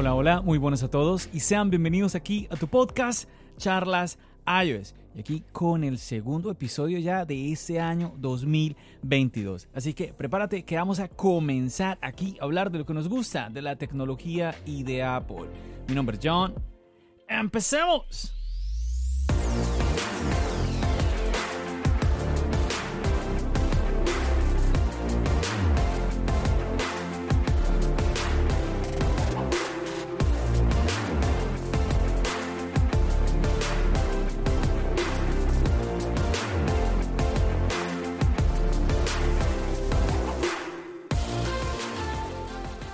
Hola, hola, muy buenos a todos y sean bienvenidos aquí a tu podcast Charlas iOS. Y aquí con el segundo episodio ya de este año 2022. Así que prepárate que vamos a comenzar aquí a hablar de lo que nos gusta, de la tecnología y de Apple. Mi nombre es John. ¡Empecemos!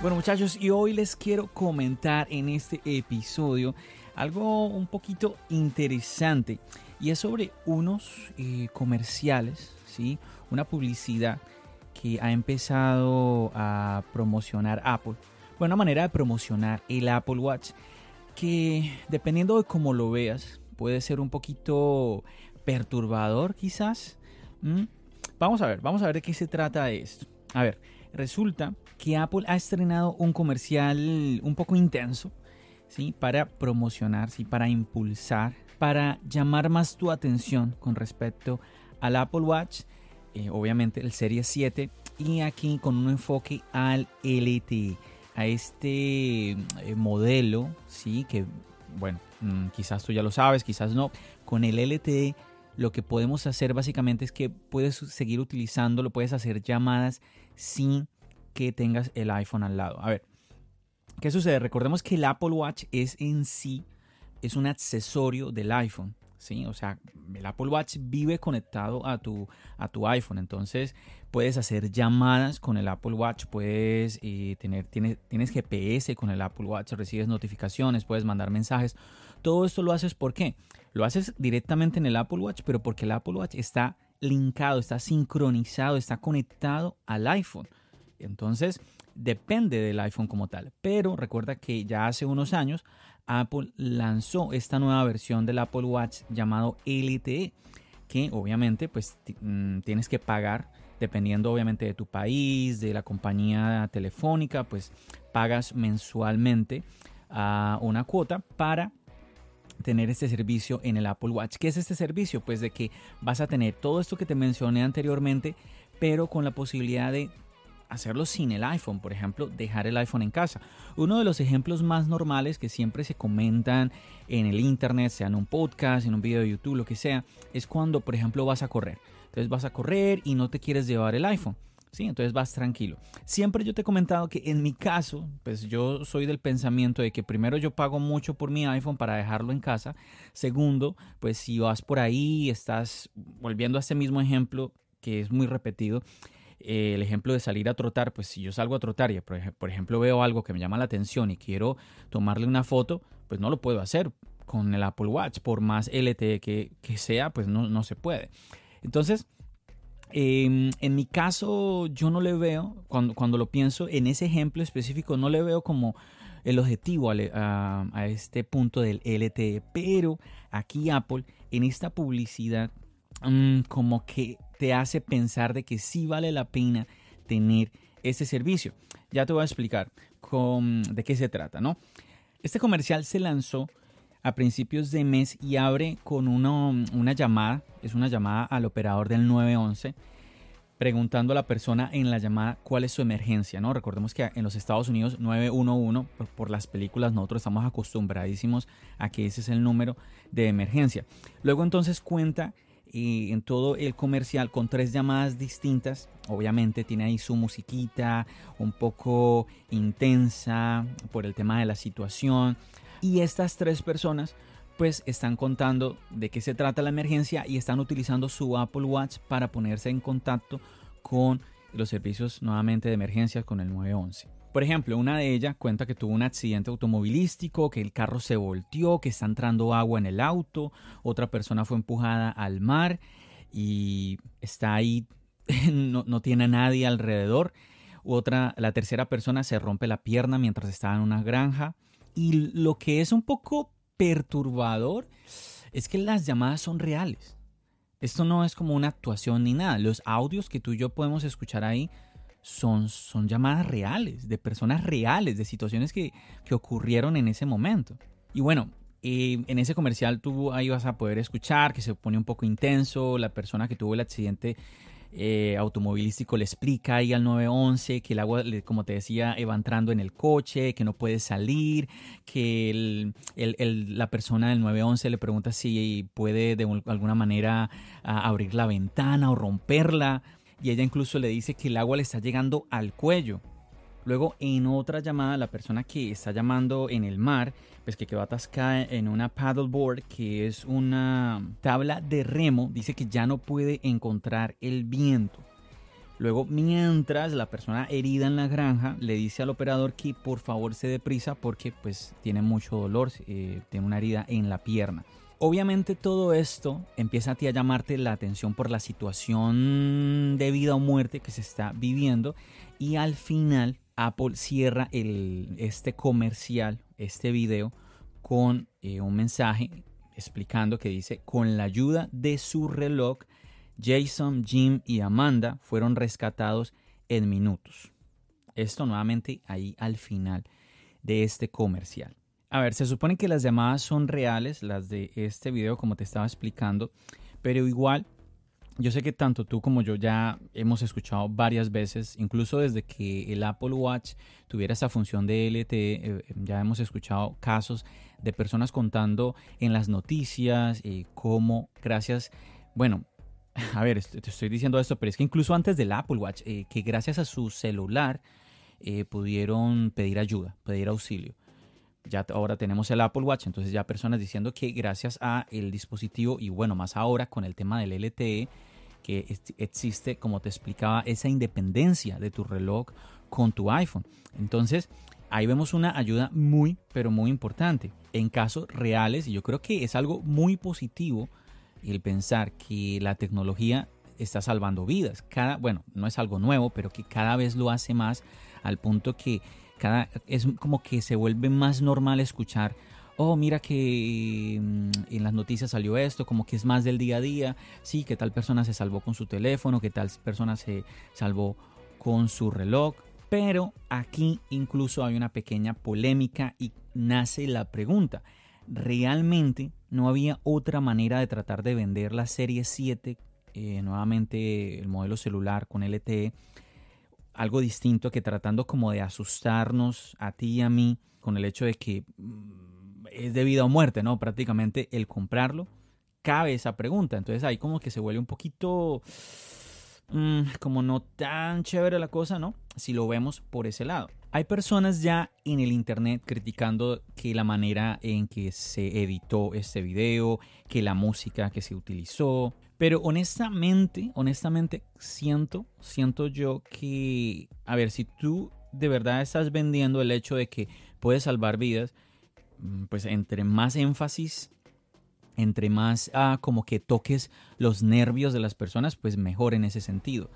Bueno muchachos, y hoy les quiero comentar en este episodio algo un poquito interesante y es sobre unos eh, comerciales, ¿sí? una publicidad que ha empezado a promocionar Apple. Bueno, una manera de promocionar el Apple Watch que dependiendo de cómo lo veas puede ser un poquito perturbador quizás. Vamos a ver, vamos a ver de qué se trata esto. A ver, resulta que Apple ha estrenado un comercial un poco intenso, ¿sí? Para promocionar, ¿sí? Para impulsar, para llamar más tu atención con respecto al Apple Watch, eh, obviamente el Serie 7, y aquí con un enfoque al LTE, a este eh, modelo, ¿sí? Que, bueno, mm, quizás tú ya lo sabes, quizás no, con el LTE lo que podemos hacer básicamente es que puedes seguir utilizándolo, puedes hacer llamadas sin que tengas el iPhone al lado. A ver, ¿qué sucede? Recordemos que el Apple Watch es en sí, es un accesorio del iPhone. ¿sí? O sea, el Apple Watch vive conectado a tu, a tu iPhone. Entonces, puedes hacer llamadas con el Apple Watch, puedes eh, tener, tienes, tienes GPS con el Apple Watch, recibes notificaciones, puedes mandar mensajes. Todo esto lo haces ¿por qué? Lo haces directamente en el Apple Watch, pero porque el Apple Watch está linkado, está sincronizado, está conectado al iPhone. Entonces, depende del iPhone como tal. Pero recuerda que ya hace unos años Apple lanzó esta nueva versión del Apple Watch llamado LTE, que obviamente pues mm, tienes que pagar dependiendo obviamente de tu país, de la compañía telefónica, pues pagas mensualmente a una cuota para tener este servicio en el Apple Watch. ¿Qué es este servicio? Pues de que vas a tener todo esto que te mencioné anteriormente, pero con la posibilidad de hacerlo sin el iPhone, por ejemplo, dejar el iPhone en casa. Uno de los ejemplos más normales que siempre se comentan en el internet, sea en un podcast, en un video de YouTube, lo que sea, es cuando, por ejemplo, vas a correr. Entonces vas a correr y no te quieres llevar el iPhone. Entonces vas tranquilo. Siempre yo te he comentado que en mi caso, pues yo soy del pensamiento de que primero yo pago mucho por mi iPhone para dejarlo en casa. Segundo, pues si vas por ahí, estás volviendo a este mismo ejemplo que es muy repetido, eh, el ejemplo de salir a trotar, pues si yo salgo a trotar y por ejemplo veo algo que me llama la atención y quiero tomarle una foto, pues no lo puedo hacer con el Apple Watch, por más LTE que, sea, pues no, no, se puede. Entonces, em, en mi caso, yo no le veo, cuando, cuando lo pienso en ese ejemplo específico, no le veo como el objetivo a, este punto del LTE, pero aquí Apple, en esta publicidad, mm, como que te hace pensar de que sí vale la pena tener este servicio. Ya te voy a explicar de qué se trata, ¿no? Este comercial se lanzó a principios de mes y abre con una llamada, es una llamada al operador del 911 preguntando a la persona en la llamada cuál es su emergencia, ¿no? Recordemos que en los Estados Unidos 911 por, las películas nosotros estamos acostumbradísimos a que ese es el número de emergencia. Luego entonces cuenta y en todo el comercial con tres llamadas distintas. Obviamente tiene ahí su musiquita un poco intensa por el tema de la situación. Y estas tres personas pues están contando de qué se trata la emergencia y están utilizando su Apple Watch para ponerse en contacto con los servicios nuevamente de emergencias con el 911. Por ejemplo, una de ellas cuenta que tuvo un accidente automovilístico, que el carro se volteó, que está entrando agua en el auto, otra persona fue empujada al mar y está ahí, no, no tiene a nadie alrededor. Otra, la tercera persona se rompe la pierna mientras estaba en una granja. Y lo que es un poco perturbador es que las llamadas son reales. Esto no es como una actuación ni nada. Los audios que tú y yo podemos escuchar ahí son, son llamadas reales, de personas reales, de situaciones que, que ocurrieron en ese momento. Y bueno, eh, en ese comercial tú ahí vas a poder escuchar que se pone un poco intenso, la persona que tuvo el accidente eh, automovilístico le explica ahí al 911 que el agua, como te decía, va entrando en el coche, que no puede salir, que la persona del 911 le pregunta si puede de alguna manera abrir la ventana o romperla y ella incluso le dice que el agua le está llegando al cuello. Luego en otra llamada la persona que está llamando en el mar, pues que quedó atascada en una paddleboard que es una tabla de remo, dice que ya no puede encontrar el viento. Luego, mientras la persona herida en la granja le dice al operador que por favor se dé prisa porque pues tiene mucho dolor, eh, tiene una herida en la pierna. Obviamente todo esto empieza a ti a llamarte la atención por la situación de vida o muerte que se está viviendo y al final Apple cierra este comercial, este video, con eh, un mensaje explicando que dice, con la ayuda de su reloj, Jason, Jim y Amanda fueron rescatados en minutos. Esto nuevamente ahí al final de este comercial. A ver, se supone que las llamadas son reales, las de este video, como te estaba explicando, pero igual yo sé que tanto tú como yo ya hemos escuchado varias veces, incluso desde que el Apple Watch tuviera esa función de LTE, eh, ya hemos escuchado casos de personas contando en las noticias eh, cómo gracias, bueno, a ver, te estoy diciendo esto, pero es que incluso antes del Apple Watch, eh, que gracias a su celular pudieron pedir ayuda, pedir auxilio ya ahora tenemos el Apple Watch, entonces ya personas diciendo que gracias a el dispositivo y bueno, más ahora con el tema del LTE, que existe, como te explicaba, esa independencia de tu reloj con tu iPhone. Entonces, ahí vemos una ayuda muy, pero muy importante en casos reales y yo creo que es algo muy positivo el pensar que la tecnología está salvando vidas. Cada, bueno, no es algo nuevo, pero que cada vez lo hace más al punto que es como que se vuelve más normal escuchar, oh, mira que mm, en las noticias salió esto, como que es más del día a día, sí, que tal persona se salvó con su teléfono, que tal persona se salvó con su reloj, pero aquí incluso hay una pequeña polémica y nace la pregunta, ¿realmente no había otra manera de tratar de vender la serie 7, eh, nuevamente el modelo celular con LTE? Algo distinto que tratando como de asustarnos a ti y a mí con el hecho de que mm, es de vida o muerte, ¿no? Prácticamente el comprarlo, cabe esa pregunta. Entonces ahí como que se vuelve un poquito mm, como no tan chévere la cosa, ¿no? Si lo vemos por ese lado. Hay personas ya en el internet criticando que la manera en que se editó este video, que la música que se utilizó, pero honestamente, honestamente siento, siento yo que, a ver, si tú de verdad estás vendiendo el hecho de que puedes salvar vidas, mm, pues entre más énfasis, entre más ah, como que toques los nervios de las personas, pues mejor en ese sentido.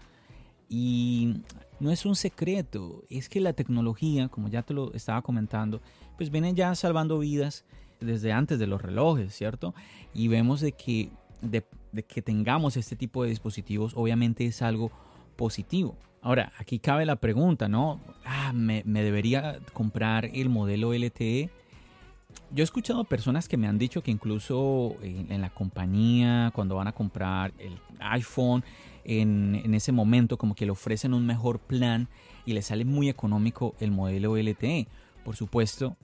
Y no es un secreto, es que la tecnología, como ya te lo estaba comentando, pues viene ya salvando vidas desde antes de los relojes, ¿cierto? Y vemos de que de, que tengamos este tipo de dispositivos obviamente es algo positivo. Ahora, aquí cabe la pregunta, ¿no? Ah, ¿me, debería comprar el modelo LTE? Yo he escuchado personas que me han dicho que incluso en, la compañía, cuando van a comprar el iPhone, en, ese momento como que le ofrecen un mejor plan y le sale muy económico el modelo LTE. Por supuesto,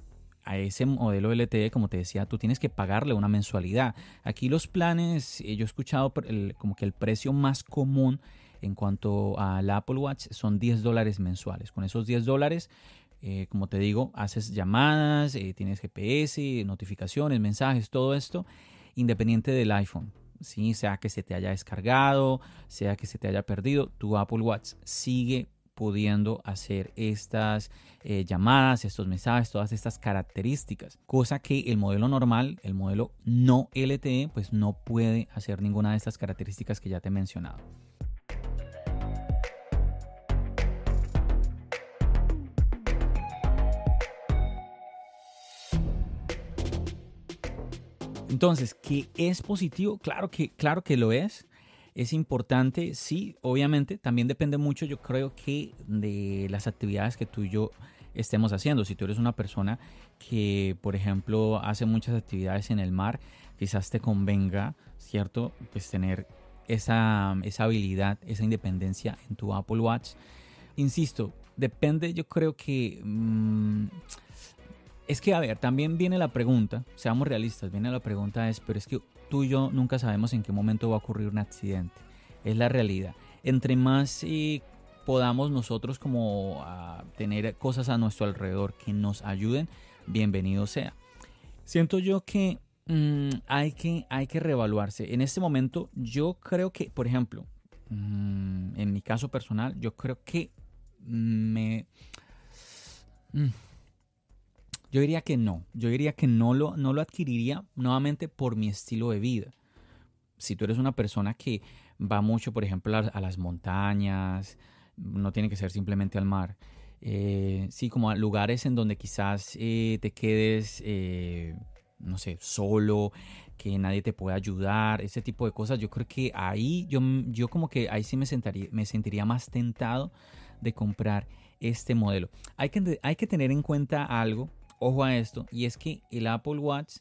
a ese modelo LTE, como te decía, tú tienes que pagarle una mensualidad. Aquí los planes, eh, yo he escuchado como que el precio más común en cuanto al Apple Watch son 10 dólares mensuales. Con esos 10 dólares, eh, como te digo, haces llamadas, eh, tienes GPS, notificaciones, mensajes, todo esto, independiente del iPhone. ¿Sí? sea que se te haya descargado, sea que se te haya perdido, tu Apple Watch sigue pudiendo hacer estas eh, llamadas, estos mensajes, todas estas características, cosa que el modelo normal, el modelo no LTE, pues no puede hacer ninguna de estas características que ya te he mencionado. Entonces, ¿qué es positivo? Claro que, claro que lo es. Es importante, sí, obviamente. También depende mucho, yo creo que, de las actividades que tú y yo estemos haciendo. Si tú eres una persona que, por ejemplo, hace muchas actividades en el mar, quizás te convenga, ¿cierto? Pues tener esa, esa habilidad, esa independencia en tu Apple Watch. Insisto, depende, yo creo que... Mm, es que, a ver, también viene la pregunta, seamos realistas, viene la pregunta es, pero es que tú y yo nunca sabemos en qué momento va a ocurrir un accidente. Es la realidad. Entre más eh, podamos nosotros como ah, tener cosas a nuestro alrededor que nos ayuden, bienvenido sea. Siento yo que, mm, hay que hay que reevaluarse. En este momento yo creo que, por ejemplo, mm, en mi caso personal, yo creo que me... Mm, yo diría que no. Yo diría que no lo, no lo adquiriría nuevamente por mi estilo de vida. Si tú eres una persona que va mucho, por ejemplo, a, las montañas, no tiene que ser simplemente al mar. Eh, sí, como a lugares en donde quizás eh, te quedes, eh, no sé, solo, que nadie te pueda ayudar, ese tipo de cosas. Yo creo que ahí, yo, yo como que ahí sí me, sentaría, me sentiría más tentado de comprar este modelo. Hay que, hay que tener en cuenta algo ojo a esto, y es que el Apple Watch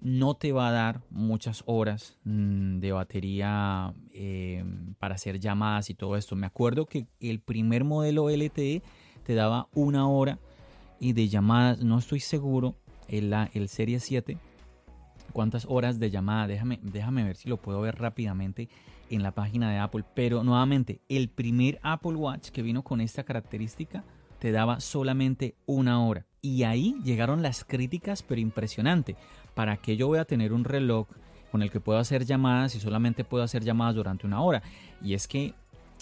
no te va a dar muchas horas mm, de batería em, para hacer llamadas y todo esto. Me acuerdo que el primer modelo LTE te daba una hora y de llamadas, no estoy seguro, el, el Serie 7, cuántas horas de llamada, déjame, déjame ver si lo puedo ver rápidamente en la página de Apple, pero nuevamente, el primer Apple Watch que vino con esta característica te daba solamente una hora. Y ahí llegaron las críticas, pero impresionante. ¿Para qué yo voy a tener un reloj con el que puedo hacer llamadas y solamente puedo hacer llamadas durante una hora? Y es que,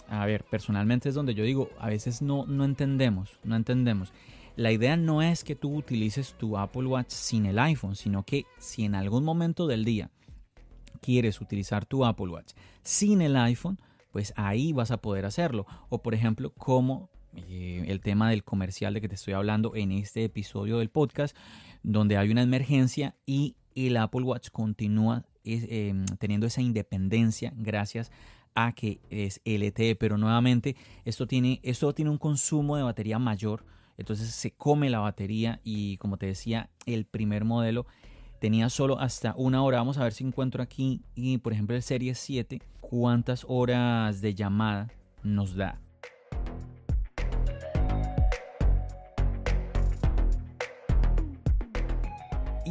a ver, personalmente es donde yo digo, a veces no, no entendemos, no entendemos. La idea no es que tú utilices tu Apple Watch sin el iPhone, sino que si en algún momento del día quieres utilizar tu Apple Watch sin el iPhone, pues ahí vas a poder hacerlo. O por ejemplo, como eh, el tema del comercial de que te estoy hablando en este episodio del podcast, donde hay una emergencia y el Apple Watch continúa em, teniendo esa independencia gracias a que es LTE, pero nuevamente esto tiene, esto tiene un consumo de batería mayor, entonces se come la batería y como te decía, el primer modelo tenía solo hasta una hora. Vamos a ver si encuentro aquí, y por ejemplo el Serie 7, cuántas horas de llamada nos da.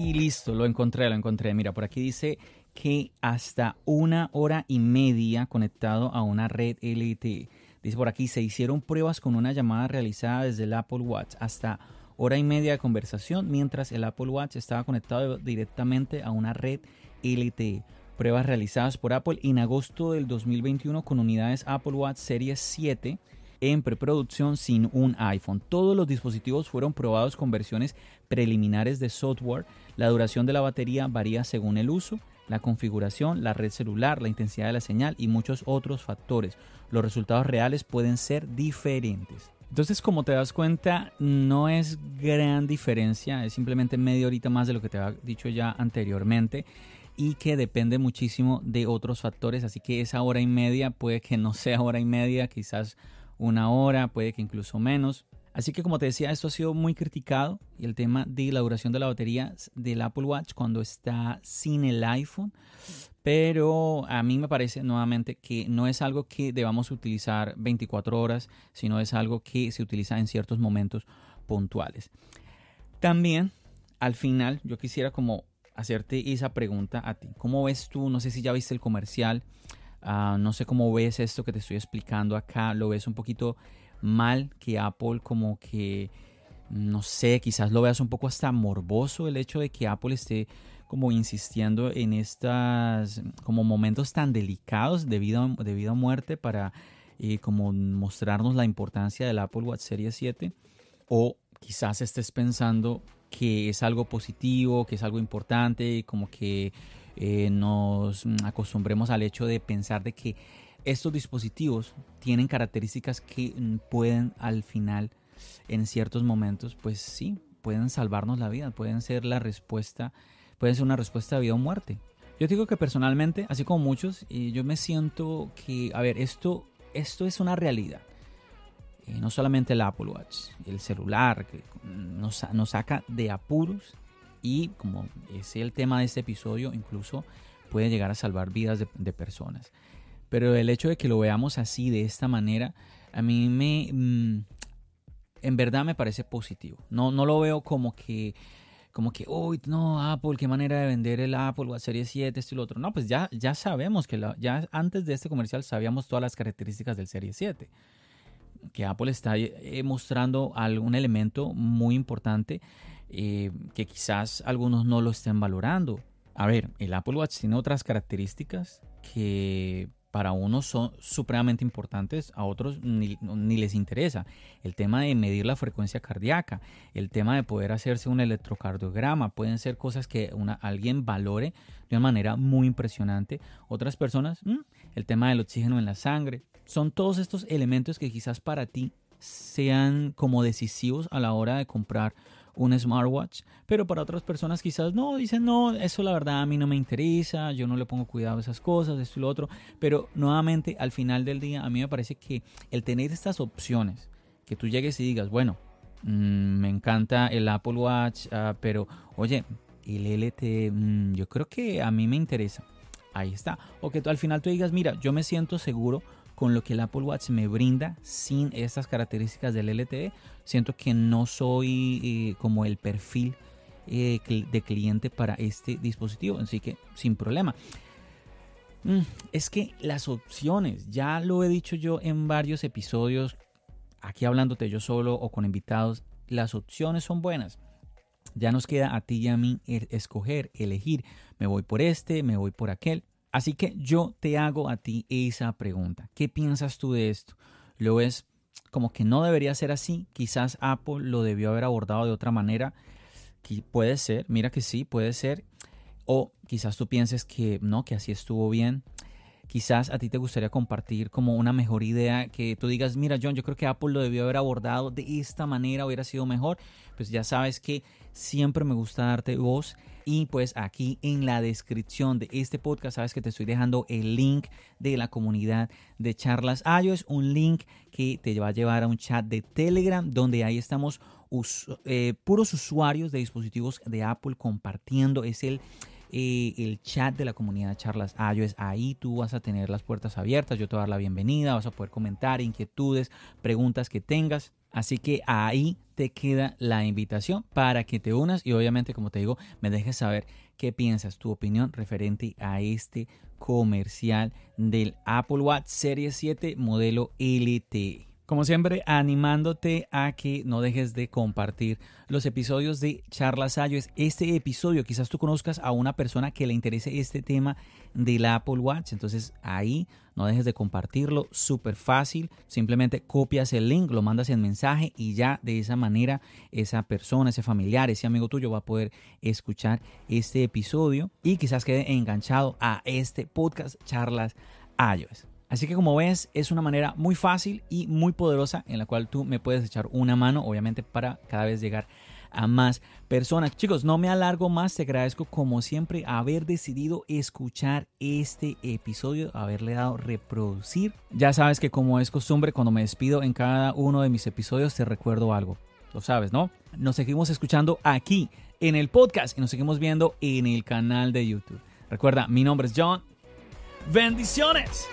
Y listo, lo encontré, lo encontré. Mira, por aquí dice que hasta una hora y media conectado a una red LTE. Dice por aquí, se hicieron pruebas con una llamada realizada desde el Apple Watch hasta hora y media de conversación mientras el Apple Watch estaba conectado directamente a una red LTE. Pruebas realizadas por Apple en agosto del 2021 con unidades Apple Watch Series 7 en preproducción sin un iPhone. Todos los dispositivos fueron probados con versiones preliminares de software. La duración de la batería varía según el uso, la configuración, la red celular, la intensidad de la señal y muchos otros factores. Los resultados reales pueden ser diferentes. Entonces, como te das cuenta, no es gran diferencia, es simplemente media horita más de lo que te había dicho ya anteriormente y que depende muchísimo de otros factores, así que esa hora y media puede que no sea hora y media, quizás una hora, puede que incluso menos. Así que como te decía, esto ha sido muy criticado y el tema de la duración de la batería del Apple Watch cuando está sin el iPhone. Pero a mí me parece nuevamente que no es algo que debamos utilizar 24 horas, sino es algo que se utiliza en ciertos momentos puntuales. También, al final, yo quisiera como hacerte esa pregunta a ti. ¿Cómo ves tú? No sé si ya viste el comercial. Ah, no sé cómo ves esto que te estoy explicando acá. ¿Lo ves un poquito mal que Apple como que no sé, quizás lo veas un poco hasta morboso el hecho de que Apple esté como insistiendo en estas como momentos tan delicados de vida, de muerte para eh, como mostrarnos la importancia del Apple Watch Series 7 o quizás estés pensando que es algo positivo, que es algo importante, como que eh, nos acostumbremos al hecho de pensar de que estos dispositivos tienen características que pueden al final, en ciertos momentos, pues sí, pueden salvarnos la vida, pueden ser la respuesta, pueden ser una respuesta de vida o muerte. Yo digo que personalmente, así como muchos, yo me siento que, a ver, esto, esto es una realidad. Eh, no solamente el Apple Watch, el celular, que nos saca de apuros y como es el tema de este episodio, incluso puede llegar a salvar vidas de, personas. Pero el hecho de que lo veamos así, de esta manera, a mí me... Mm, en verdad me parece positivo. No, no lo veo como que como que, uy, no, Apple, qué manera de vender el Apple Watch Series 7, esto y lo otro. No, pues ya, ya sabemos que ya antes de este comercial sabíamos todas las características del Series 7. Que Apple está eh, mostrando algún elemento muy importante eh, que quizás algunos no lo estén valorando. A ver, el Apple Watch tiene otras características que para unos son supremamente importantes, a otros ni, les interesa. El tema de medir la frecuencia cardíaca, el tema de poder hacerse un electrocardiograma, pueden ser cosas que alguien valore de una manera muy impresionante. Otras personas, mm, el tema del oxígeno en la sangre, son todos estos elementos que quizás para ti sean como decisivos a la hora de comprar un smartwatch, pero para otras personas quizás no, dicen no, eso la verdad a mí no me interesa, yo no le pongo cuidado a esas cosas, esto y lo otro, pero nuevamente al final del día a mí me parece que el tener estas opciones, que tú llegues y digas, bueno, mm, me encanta el Apple Watch, ah, pero oye, el LTE, mm, yo creo que a mí me interesa. Ahí está. O que tú, al final tú digas, mira, yo me siento seguro con lo que el Apple Watch me brinda sin estas características del LTE. Siento que no soy eh, como el perfil eh, de cliente para este dispositivo, así que sin problema. Mm, es que las opciones, ya lo he dicho yo en varios episodios, aquí hablándote yo solo o con invitados, las opciones son buenas. Ya nos queda a ti y a mí escoger, elegir, me voy por este, me voy por aquel. Así que yo te hago a ti esa pregunta. ¿Qué piensas tú de esto? ¿Lo ves como que no debería ser así? Quizás Apple lo debió haber abordado de otra manera. Puede ser, mira que sí, puede ser. O quizás tú pienses que no, que así estuvo bien. Quizás a ti te gustaría compartir como una mejor idea que tú digas, mira John, yo creo que Apple lo debió haber abordado de esta manera, hubiera sido mejor. Pues ya sabes que siempre me gusta darte voz y pues aquí en la descripción de este podcast, sabes que te estoy dejando el link de la comunidad de charlas iOS, un link que te va a llevar a un chat de Telegram donde ahí estamos eh, puros usuarios de dispositivos de Apple compartiendo. Es el eh, el chat de la comunidad de charlas iOS. Ahí tú vas a tener las puertas abiertas, yo te voy a dar la bienvenida, vas a poder comentar inquietudes, preguntas que tengas. Así que ahí te queda la invitación para que te unas y obviamente, como te digo, me dejes saber qué piensas, tu opinión referente a este comercial del Apple Watch Series 7 modelo LTE. Como siempre, animándote a que no dejes de compartir los episodios de Charlas iOS. Este episodio, quizás tú conozcas a una persona que le interese este tema del Apple Watch. Entonces ahí no dejes de compartirlo. Súper fácil. Simplemente copias el link, lo mandas en mensaje y ya de esa manera esa persona, ese familiar, ese amigo tuyo va a poder escuchar este episodio y quizás quede enganchado a este podcast Charlas iOS. Así que como ves, es una manera muy fácil y muy poderosa en la cual tú me puedes echar una mano, obviamente para cada vez llegar a más personas. Chicos, no me alargo más, te agradezco como siempre haber decidido escuchar este episodio, haberle dado reproducir. Ya sabes que como es costumbre, cuando me despido en cada uno de mis episodios te recuerdo algo. Lo sabes, ¿no? Nos seguimos escuchando aquí en el podcast y nos seguimos viendo en el canal de YouTube. Recuerda, mi nombre es John. Bendiciones.